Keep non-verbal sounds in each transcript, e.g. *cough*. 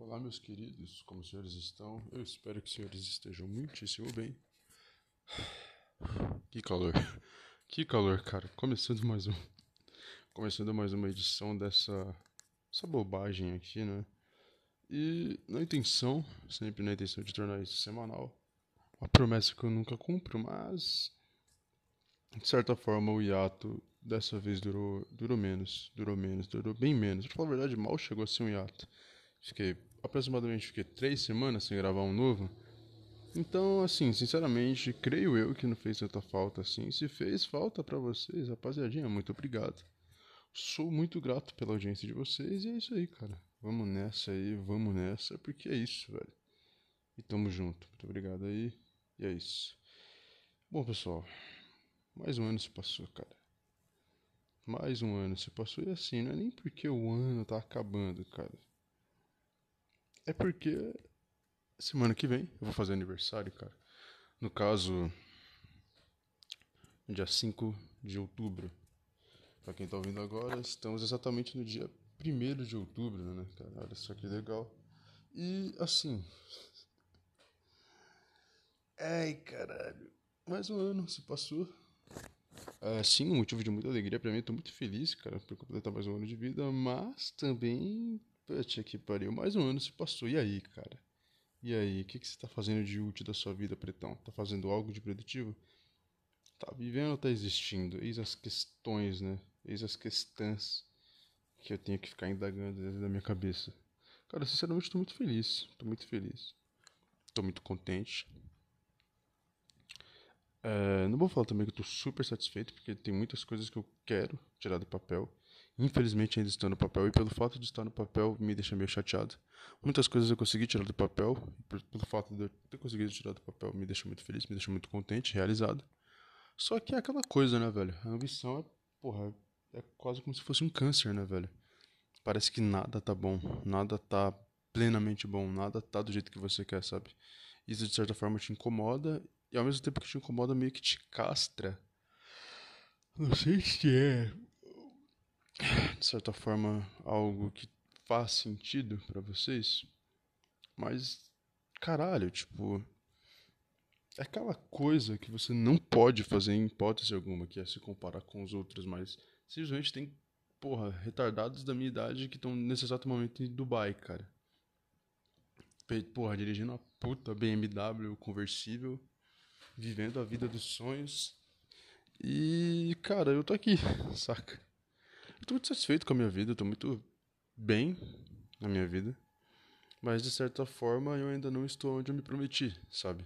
Olá, meus queridos, como os senhores estão? Eu espero que os senhores estejam muitíssimo bem. Que calor, que calor, cara. Começando mais um, começando mais uma edição dessa, essa bobagem aqui, né? E na intenção, sempre na intenção de tornar isso semanal, uma promessa que eu nunca cumpro, mas de certa forma o hiato dessa vez durou, durou menos, durou menos, durou bem menos. Pra falar a verdade, mal chegou a ser um hiato. Fiquei aproximadamente fiquei três semanas sem gravar um novo. Então, assim, sinceramente, creio eu que não fez tanta falta assim. Se fez falta para vocês, rapaziadinha, muito obrigado. Sou muito grato pela audiência de vocês e é isso aí, cara. Vamos nessa aí, vamos nessa, porque é isso, velho. E tamo junto. Muito obrigado aí. E é isso. Bom, pessoal, mais um ano se passou, cara. Mais um ano se passou e assim, não é nem porque o ano tá acabando, cara. É porque semana que vem eu vou fazer aniversário, cara. No caso, dia 5 de outubro. Pra quem tá ouvindo agora, estamos exatamente no dia 1 de outubro, né, cara? Olha só que legal. E assim. Ai, caralho. Mais um ano se passou. É, sim, um motivo de muita alegria pra mim. Tô muito feliz, cara, por completar mais um ano de vida. Mas também Puta que pariu, mais um ano se passou. E aí, cara? E aí, o que, que você tá fazendo de útil da sua vida, pretão? Tá fazendo algo de produtivo? Tá vivendo ou tá existindo? Eis as questões, né? Eis as questões que eu tenho que ficar indagando dentro da minha cabeça. Cara, sinceramente, tô muito feliz. Tô muito feliz. Tô muito contente. É, não vou falar também que eu tô super satisfeito, porque tem muitas coisas que eu quero tirar do papel. Infelizmente ainda estou no papel e pelo fato de estar no papel me deixa meio chateado. Muitas coisas eu consegui tirar do papel, e pelo fato de eu ter conseguido tirar do papel me deixa muito feliz, me deixa muito contente, realizado. Só que é aquela coisa, né, velho? A ambição é, porra, é quase como se fosse um câncer, né, velho? Parece que nada tá bom, nada tá plenamente bom, nada tá do jeito que você quer, sabe? Isso de certa forma te incomoda e ao mesmo tempo que te incomoda meio que te castra. Não sei se é de certa forma, algo que faz sentido para vocês. Mas, caralho, tipo. É aquela coisa que você não pode fazer em hipótese alguma, que é se comparar com os outros, mas simplesmente tem, porra, retardados da minha idade que estão nesse exato momento em Dubai, cara. Porra, dirigindo uma puta BMW conversível, vivendo a vida dos sonhos. E, cara, eu tô aqui, *laughs* saca? Estou muito satisfeito com a minha vida, estou muito bem na minha vida. Mas de certa forma eu ainda não estou onde eu me prometi, sabe?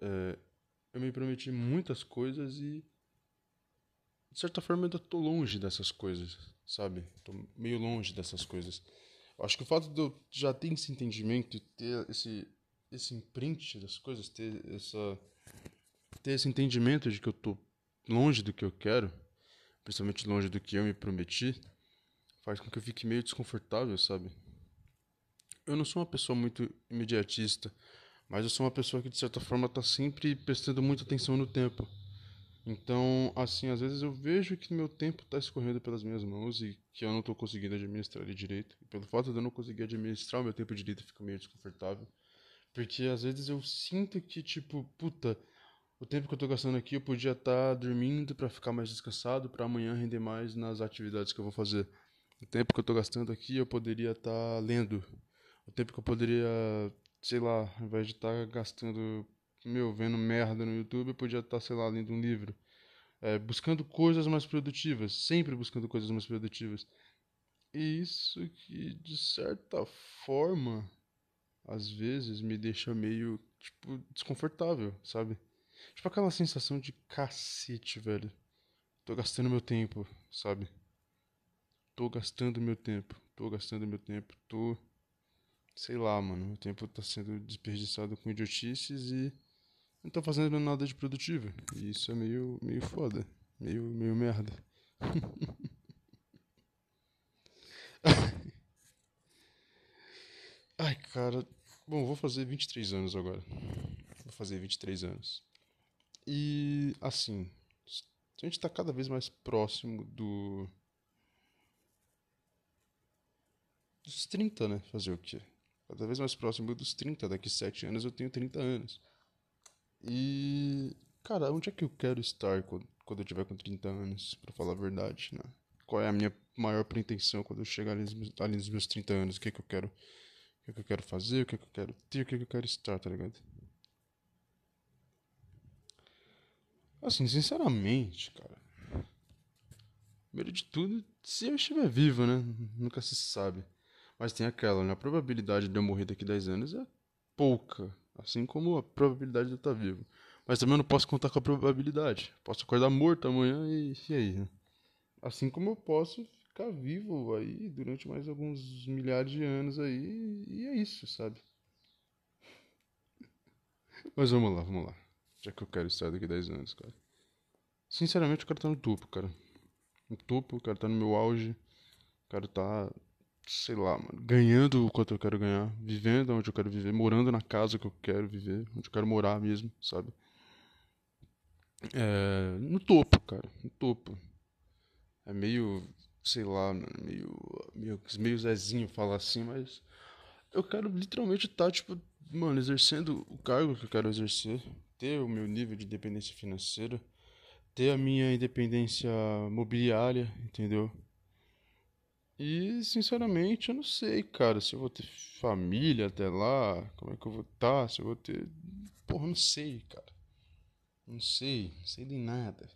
É, eu me prometi muitas coisas e de certa forma eu ainda estou longe dessas coisas, sabe? Estou meio longe dessas coisas. Eu acho que o fato de eu já ter esse entendimento e ter esse, esse imprint das coisas, ter, essa, ter esse entendimento de que eu estou longe do que eu quero principalmente longe do que eu me prometi, faz com que eu fique meio desconfortável, sabe? Eu não sou uma pessoa muito imediatista, mas eu sou uma pessoa que de certa forma está sempre prestando muita atenção no tempo. Então, assim, às vezes eu vejo que meu tempo está escorrendo pelas minhas mãos e que eu não estou conseguindo administrar ele direito. E pelo fato de eu não conseguir administrar o meu tempo direito, fica meio desconfortável. Porque às vezes eu sinto que, tipo, puta, o tempo que eu tô gastando aqui eu podia estar tá dormindo para ficar mais descansado, para amanhã render mais nas atividades que eu vou fazer. O tempo que eu tô gastando aqui eu poderia estar tá lendo. O tempo que eu poderia, sei lá, ao invés de estar tá gastando, meu, vendo merda no YouTube, eu podia estar, tá, sei lá, lendo um livro. É, buscando coisas mais produtivas, sempre buscando coisas mais produtivas. E isso que, de certa forma, às vezes me deixa meio, tipo, desconfortável, sabe? Tipo aquela sensação de cacete, velho. Tô gastando meu tempo, sabe? Tô gastando meu tempo. Tô gastando meu tempo. Tô. Sei lá, mano. O tempo tá sendo desperdiçado com idiotices e. Não tô fazendo nada de produtivo. E isso é meio, meio foda. Meio, meio merda. *laughs* Ai, cara. Bom, vou fazer 23 anos agora. Vou fazer 23 anos. E assim, a gente está cada vez mais próximo do. dos 30, né? Fazer o quê? Cada vez mais próximo dos 30. Daqui 7 anos eu tenho 30 anos. E. Cara, onde é que eu quero estar quando, quando eu tiver com 30 anos? Pra falar a verdade, né? Qual é a minha maior pretensão quando eu chegar ali ali nos meus 30 anos? O que é que eu quero. O que é que eu quero fazer? O que é que eu quero ter? O que é que eu quero estar, tá ligado? Assim, sinceramente, cara. Primeiro de tudo, se eu estiver vivo, né? Nunca se sabe. Mas tem aquela, né? A probabilidade de eu morrer daqui a 10 anos é pouca. Assim como a probabilidade de eu estar vivo. Mas também eu não posso contar com a probabilidade. Posso acordar morto amanhã e, e aí, né? Assim como eu posso ficar vivo aí durante mais alguns milhares de anos aí. E é isso, sabe? *laughs* Mas vamos lá, vamos lá. Já que eu quero estar daqui a 10 anos, cara. Sinceramente, eu quero estar no topo, cara. No topo, eu quero estar no meu auge. Eu quero estar sei lá, mano, ganhando o quanto eu quero ganhar, vivendo onde eu quero viver, morando na casa que eu quero viver, onde eu quero morar mesmo, sabe? É, no topo, cara, no topo. É meio, sei lá, mano, meio, meio, meio Zezinho falar assim, mas eu quero literalmente estar, tá, tipo, mano, exercendo o cargo que eu quero exercer, ter o meu nível de independência financeira, ter a minha independência mobiliária, entendeu? E, sinceramente, eu não sei, cara, se eu vou ter família até lá, como é que eu vou estar, tá, se eu vou ter. Porra, não sei, cara. Não sei, não sei de nada.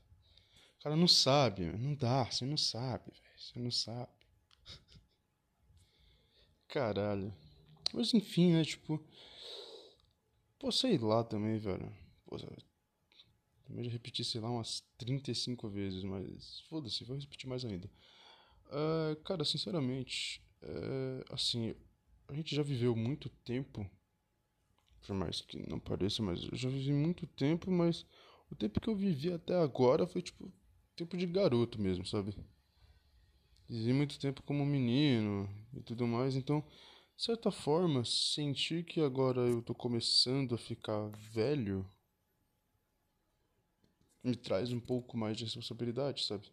O cara não sabe, não dá, você não sabe, velho. Você não sabe. *laughs* Caralho. Mas enfim, né, tipo. Pô, sei lá também, velho. Pô, também já repeti, sei lá, umas 35 vezes, mas foda-se, vou repetir mais ainda. Uh, cara, sinceramente, é, assim, a gente já viveu muito tempo, por mais que não pareça, mas eu já vivi muito tempo, mas o tempo que eu vivi até agora foi tipo tempo de garoto mesmo, sabe? Vivi muito tempo como menino e tudo mais, então, de certa forma, sentir que agora eu tô começando a ficar velho me traz um pouco mais de responsabilidade, sabe?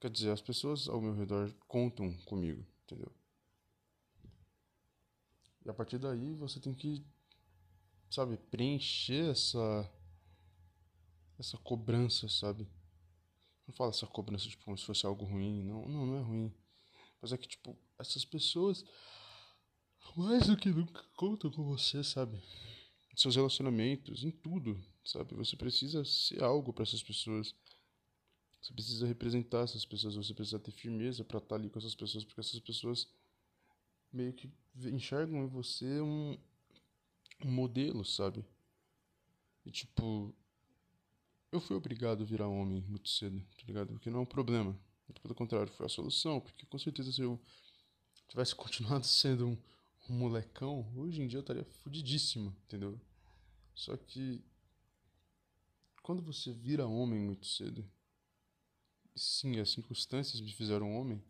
Quer dizer, as pessoas ao meu redor contam comigo, entendeu? E a partir daí você tem que, sabe, preencher essa essa cobrança, sabe? Não fala essa cobrança tipo como se fosse algo ruim, não, não, não é ruim. Mas é que tipo, essas pessoas mais do que nunca contam com você, sabe? Em seus relacionamentos, em tudo, sabe? Você precisa ser algo para essas pessoas. Você precisa representar essas pessoas, você precisa ter firmeza para estar tá ali com essas pessoas, porque essas pessoas meio que enxergam em você um, um modelo, sabe? E tipo, eu fui obrigado a virar homem muito cedo, tá ligado? Porque não é um problema. Pelo contrário, foi a solução, porque com certeza se eu tivesse continuado *laughs* sendo um, um molecão, hoje em dia eu estaria fudidíssimo, entendeu? Só que quando você vira homem muito cedo, sim, as circunstâncias me fizeram homem,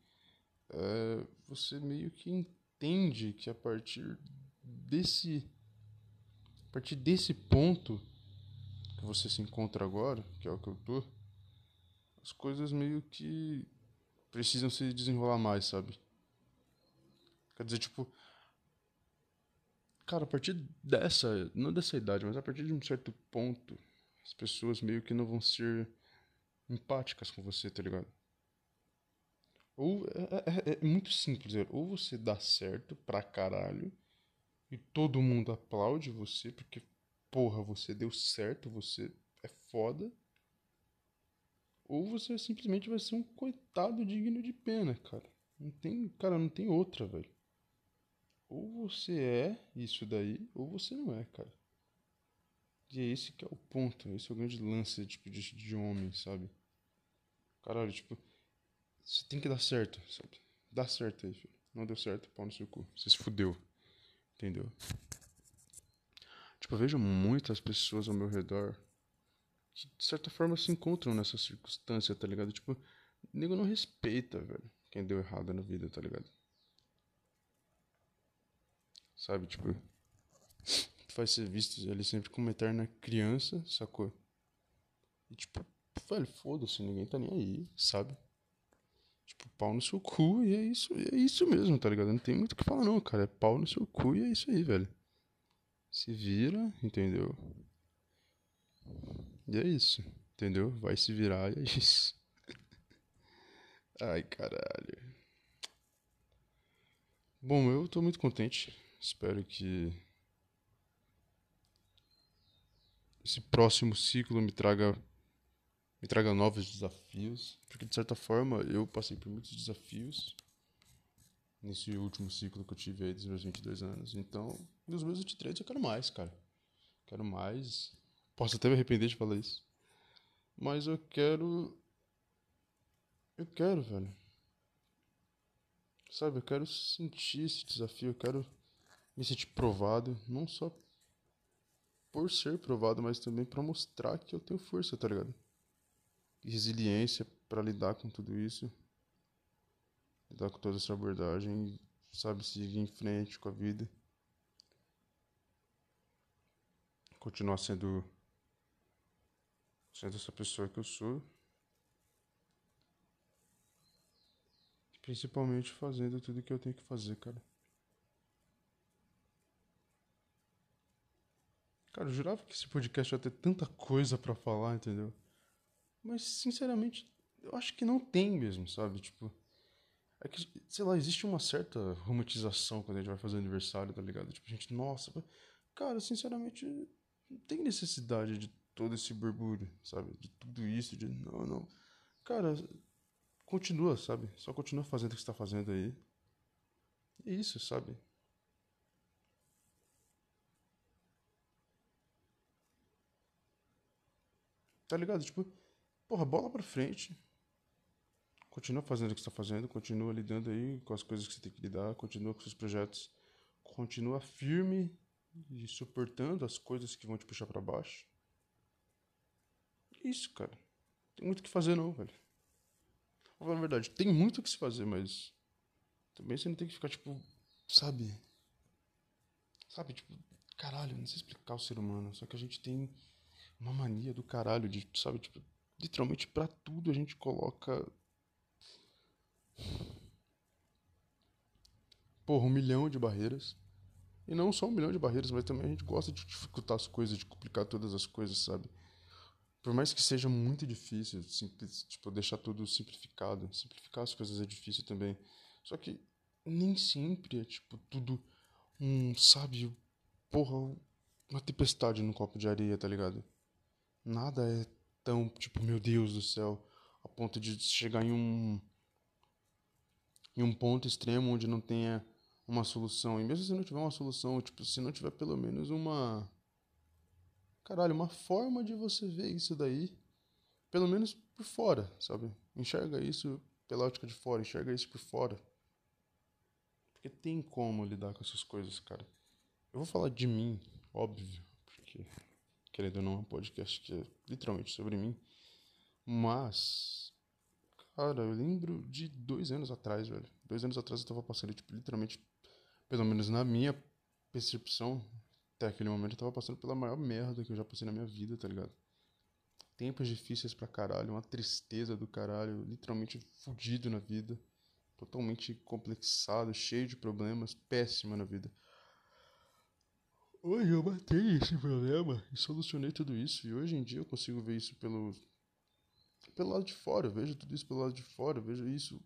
é, você meio que entende que a partir desse a partir desse ponto que você se encontra agora, que é o que eu tô, as coisas meio que precisam se desenrolar mais, sabe? Quer dizer, tipo, cara, a partir dessa, não dessa idade, mas a partir de um certo ponto, as pessoas meio que não vão ser empáticas com você, tá ligado? Ou é, é, é, muito simples, é, ou você dá certo pra caralho e todo mundo aplaude você porque, porra, você deu certo, você é foda. Ou você simplesmente vai ser um coitado digno de pena, cara. Não tem, cara, não tem outra, velho. Ou você é isso daí, ou você não é, cara. E é esse que é o ponto, esse é o grande lance tipo, de, de homem, sabe? Caralho, tipo, você tem que dar certo, sabe? Dá certo aí, filho. Não deu certo, pau no seu cu. Você se fudeu. Entendeu? Tipo, eu vejo muitas pessoas ao meu redor que, de certa forma, se encontram nessa circunstância, tá ligado? Tipo, nego não respeita, velho, quem deu errado na vida, tá ligado? Sabe, tipo, vai ser visto ali sempre como uma eterna criança, sacou? E tipo, velho, foda-se, ninguém tá nem aí, sabe? Tipo, pau no seu cu e é isso, é isso mesmo, tá ligado? Não tem muito o que falar não, cara. É pau no seu cu e é isso aí, velho. Se vira, entendeu? E é isso, entendeu? Vai se virar e é isso. *laughs* Ai, caralho. Bom, eu tô muito contente. Espero que esse próximo ciclo me traga me traga novos desafios, porque de certa forma eu passei por muitos desafios nesse último ciclo que eu tive aí dos meus 22 anos. Então, nos meus 23 eu quero mais, cara. Quero mais. Posso até me arrepender de falar isso. Mas eu quero. Eu quero, velho. Sabe, eu quero sentir esse desafio, eu quero me sentir provado, não só por ser provado, mas também para mostrar que eu tenho força, tá ligado? Resiliência para lidar com tudo isso, lidar com toda essa abordagem, sabe, seguir em frente com a vida. Continuar sendo sendo essa pessoa que eu sou. Principalmente fazendo tudo que eu tenho que fazer, cara. Cara, eu jurava que esse podcast ia ter tanta coisa para falar, entendeu? Mas, sinceramente, eu acho que não tem mesmo, sabe? Tipo, é que, sei lá, existe uma certa romantização quando a gente vai fazer aniversário, tá ligado? Tipo, a gente, nossa, cara, sinceramente, não tem necessidade de todo esse burbúrio, sabe? De tudo isso, de não, não. Cara, continua, sabe? Só continua fazendo o que você tá fazendo aí. É isso, sabe? Tá ligado? Tipo, porra, bola pra frente. Continua fazendo o que você tá fazendo, continua lidando aí com as coisas que você tem que lidar, continua com seus projetos. Continua firme e suportando as coisas que vão te puxar para baixo. Isso, cara. Tem muito o que fazer não, velho. Vou falar a verdade, tem muito o que se fazer, mas também você não tem que ficar, tipo, sabe? Sabe, tipo, caralho, não sei explicar o ser humano, só que a gente tem uma mania do caralho de, sabe, tipo, literalmente para tudo a gente coloca porra, um milhão de barreiras. E não só um milhão de barreiras, mas também a gente gosta de dificultar as coisas, de complicar todas as coisas, sabe? por mais que seja muito difícil, simples, tipo, deixar tudo simplificado, simplificar as coisas é difícil também. Só que nem sempre é, tipo, tudo um, sabe, porra, uma tempestade num copo de areia, tá ligado? Nada é tão, tipo, meu Deus do céu, a ponto de chegar em um em um ponto extremo onde não tenha uma solução. E mesmo se não tiver uma solução, tipo, se não tiver pelo menos uma caralho, uma forma de você ver isso daí, pelo menos por fora, sabe? Enxerga isso pela ótica de fora, enxerga isso por fora. Porque tem como lidar com essas coisas, cara. Eu vou falar de mim, óbvio, porque querendo ou não é um podcast que é literalmente sobre mim. Mas, cara, eu lembro de dois anos atrás, velho. Dois anos atrás eu tava passando, tipo, literalmente, pelo menos na minha percepção, até aquele momento eu tava passando pela maior merda que eu já passei na minha vida, tá ligado? Tempos difíceis pra caralho, uma tristeza do caralho, literalmente fudido na vida, totalmente complexado, cheio de problemas, péssima na vida. Hoje eu matei esse problema e solucionei tudo isso, e hoje em dia eu consigo ver isso pelo, pelo lado de fora, eu vejo tudo isso pelo lado de fora, eu vejo isso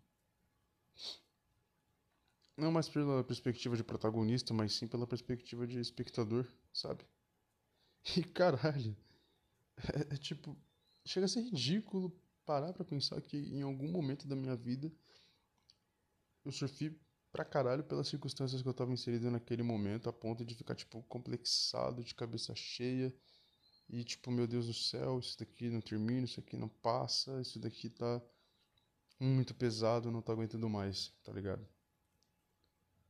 não mais pela perspectiva de protagonista, mas sim pela perspectiva de espectador, sabe? E caralho, é, é tipo, chega a ser ridículo parar pra pensar que em algum momento da minha vida eu sofri pra caralho pelas circunstâncias que eu tava inserido naquele momento, a ponto de ficar, tipo, complexado, de cabeça cheia. E, tipo, meu Deus do céu, isso daqui não termina, isso aqui não passa, isso daqui tá muito pesado, não tô aguentando mais, tá ligado?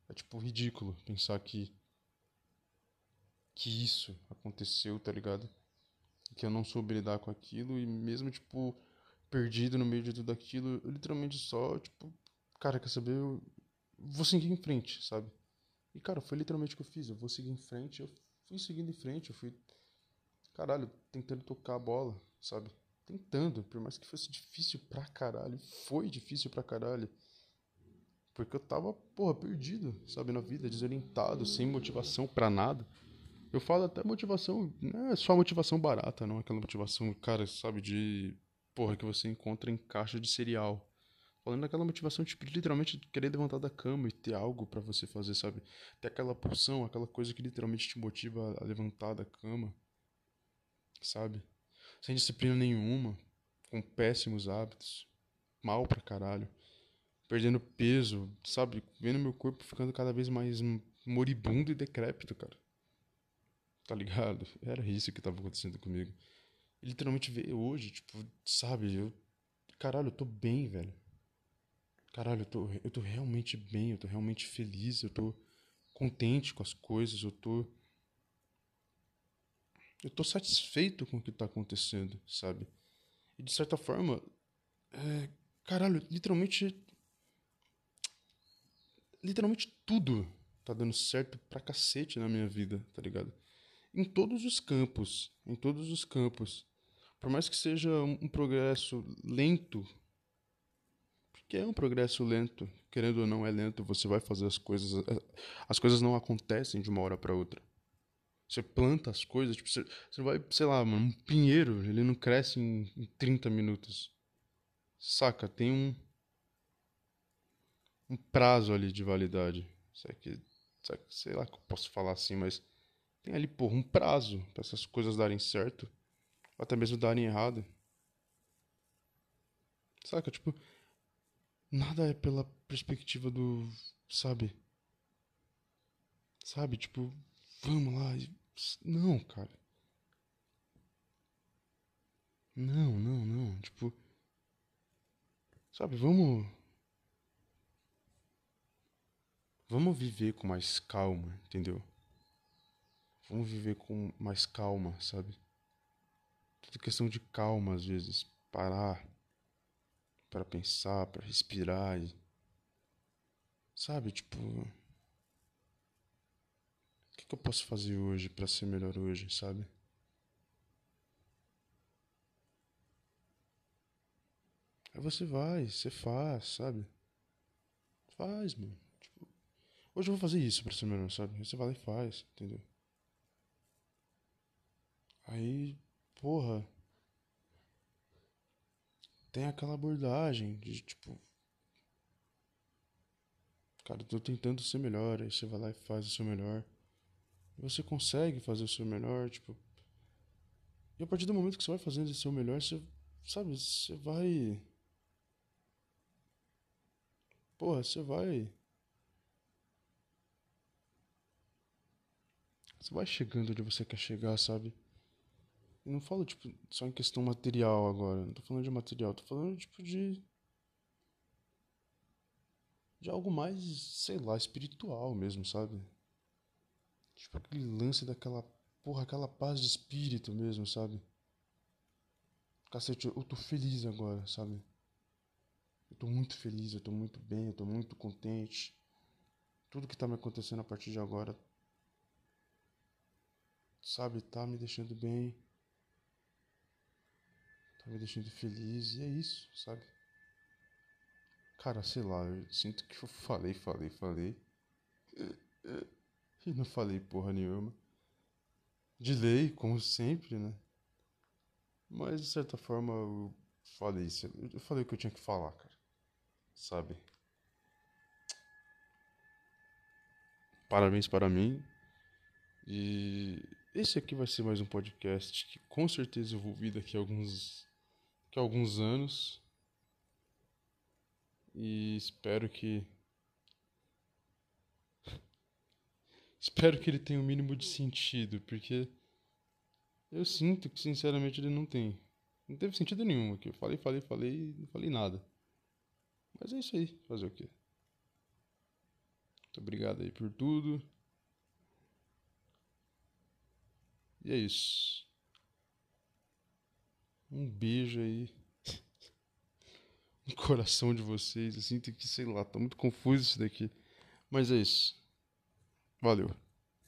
É tipo ridículo pensar que que isso aconteceu, tá ligado? Que eu não soube lidar com aquilo e mesmo tipo perdido no meio de tudo aquilo, eu literalmente só, tipo, cara, quer saber, eu vou seguir em frente, sabe? E cara, foi literalmente o que eu fiz, eu vou seguir em frente, eu fui seguindo em frente, eu fui caralho, tentando tocar a bola, sabe? tentando, por mais que fosse difícil pra caralho, foi difícil pra caralho. Porque eu tava, porra, perdido, sabe, na vida, desorientado, sem motivação pra nada. Eu falo até motivação, não é só motivação barata, não, aquela motivação, cara, sabe, de, porra, que você encontra em caixa de cereal. Falando daquela motivação, tipo, literalmente querer levantar da cama e ter algo para você fazer, sabe? Ter aquela pulsão, aquela coisa que literalmente te motiva a levantar da cama, sabe? Sem disciplina nenhuma, com péssimos hábitos, mal pra caralho, perdendo peso, sabe? Vendo meu corpo ficando cada vez mais moribundo e decrépito, cara. Tá ligado? Era isso que tava acontecendo comigo. E literalmente hoje, tipo, sabe? Eu. Caralho, eu tô bem, velho caralho, eu tô, eu tô realmente bem, eu tô realmente feliz, eu tô contente com as coisas, eu tô. Eu tô satisfeito com o que tá acontecendo, sabe? E de certa forma, é, caralho, literalmente. Literalmente tudo tá dando certo pra cacete na minha vida, tá ligado? Em todos os campos, em todos os campos. Por mais que seja um, progresso lento que é um progresso lento, querendo ou não é lento, você vai fazer as coisas, é, as coisas não acontecem de uma hora para outra. Você planta as coisas, tipo, você, você vai, sei lá, mano, um pinheiro, ele não cresce em, em 30 minutos. Saca, tem um um prazo ali de validade. Sei que, sei lá que eu posso falar assim, mas tem ali, porra, um prazo para essas coisas darem certo, ou até mesmo darem errado. Saca, tipo, nada é pela perspectiva do. Sabe? Sabe? Tipo, vamos lá. Não, cara. Não, não, não. Tipo. Sabe, vamos. Vamos viver com mais calma, entendeu? Vamos viver com mais calma, sabe? Tudo questão de calma às vezes. Parar para pensar, para respirar e sabe, tipo, o que, que eu posso fazer hoje para ser melhor hoje, sabe? Aí você vai, você faz, sabe? Faz, mano. Tipo, hoje eu vou fazer isso pra ser melhor, sabe? Você vai lá e faz, entendeu? Aí, porra tem aquela abordagem de tipo. Cara, eu tô tentando ser melhor, aí você vai lá e faz o seu melhor. Você consegue fazer o seu melhor, tipo. E a partir do momento que você vai fazendo o seu melhor, você. Sabe, você vai. Porra, você vai. Você vai chegando onde você quer chegar, sabe? Não falo, tipo, só em questão material agora. Não tô falando de material, tô falando, tipo, de. De algo mais, sei lá, espiritual mesmo, sabe? Tipo, aquele lance daquela. Porra, aquela paz de espírito mesmo, sabe? Cacete, eu tô feliz agora, sabe? Eu tô muito feliz, eu tô muito bem, eu tô muito contente. Tudo que tá me acontecendo a partir de agora, sabe, tá me deixando bem me deixando feliz e é isso, sabe? Cara, sei lá, eu sinto que eu falei, falei, falei. E não falei porra nenhuma. De lei, como sempre, né? Mas de certa forma eu falei isso. Eu falei o que eu tinha que falar, cara. Sabe? Parabéns para mim. E esse aqui vai ser mais um podcast que com certeza eu vou vir daqui a alguns que alguns anos e espero que *laughs* espero que ele tenha o um mínimo de sentido, porque eu sinto que sinceramente ele não tem. Não teve sentido nenhum aqui. Eu falei, falei, falei, não falei nada. Mas é isso aí, fazer o quê? Muito obrigado aí por tudo. E é isso. Um beijo aí no coração de vocês. Eu sinto que, sei lá, tá muito confuso isso daqui. Mas é isso. Valeu.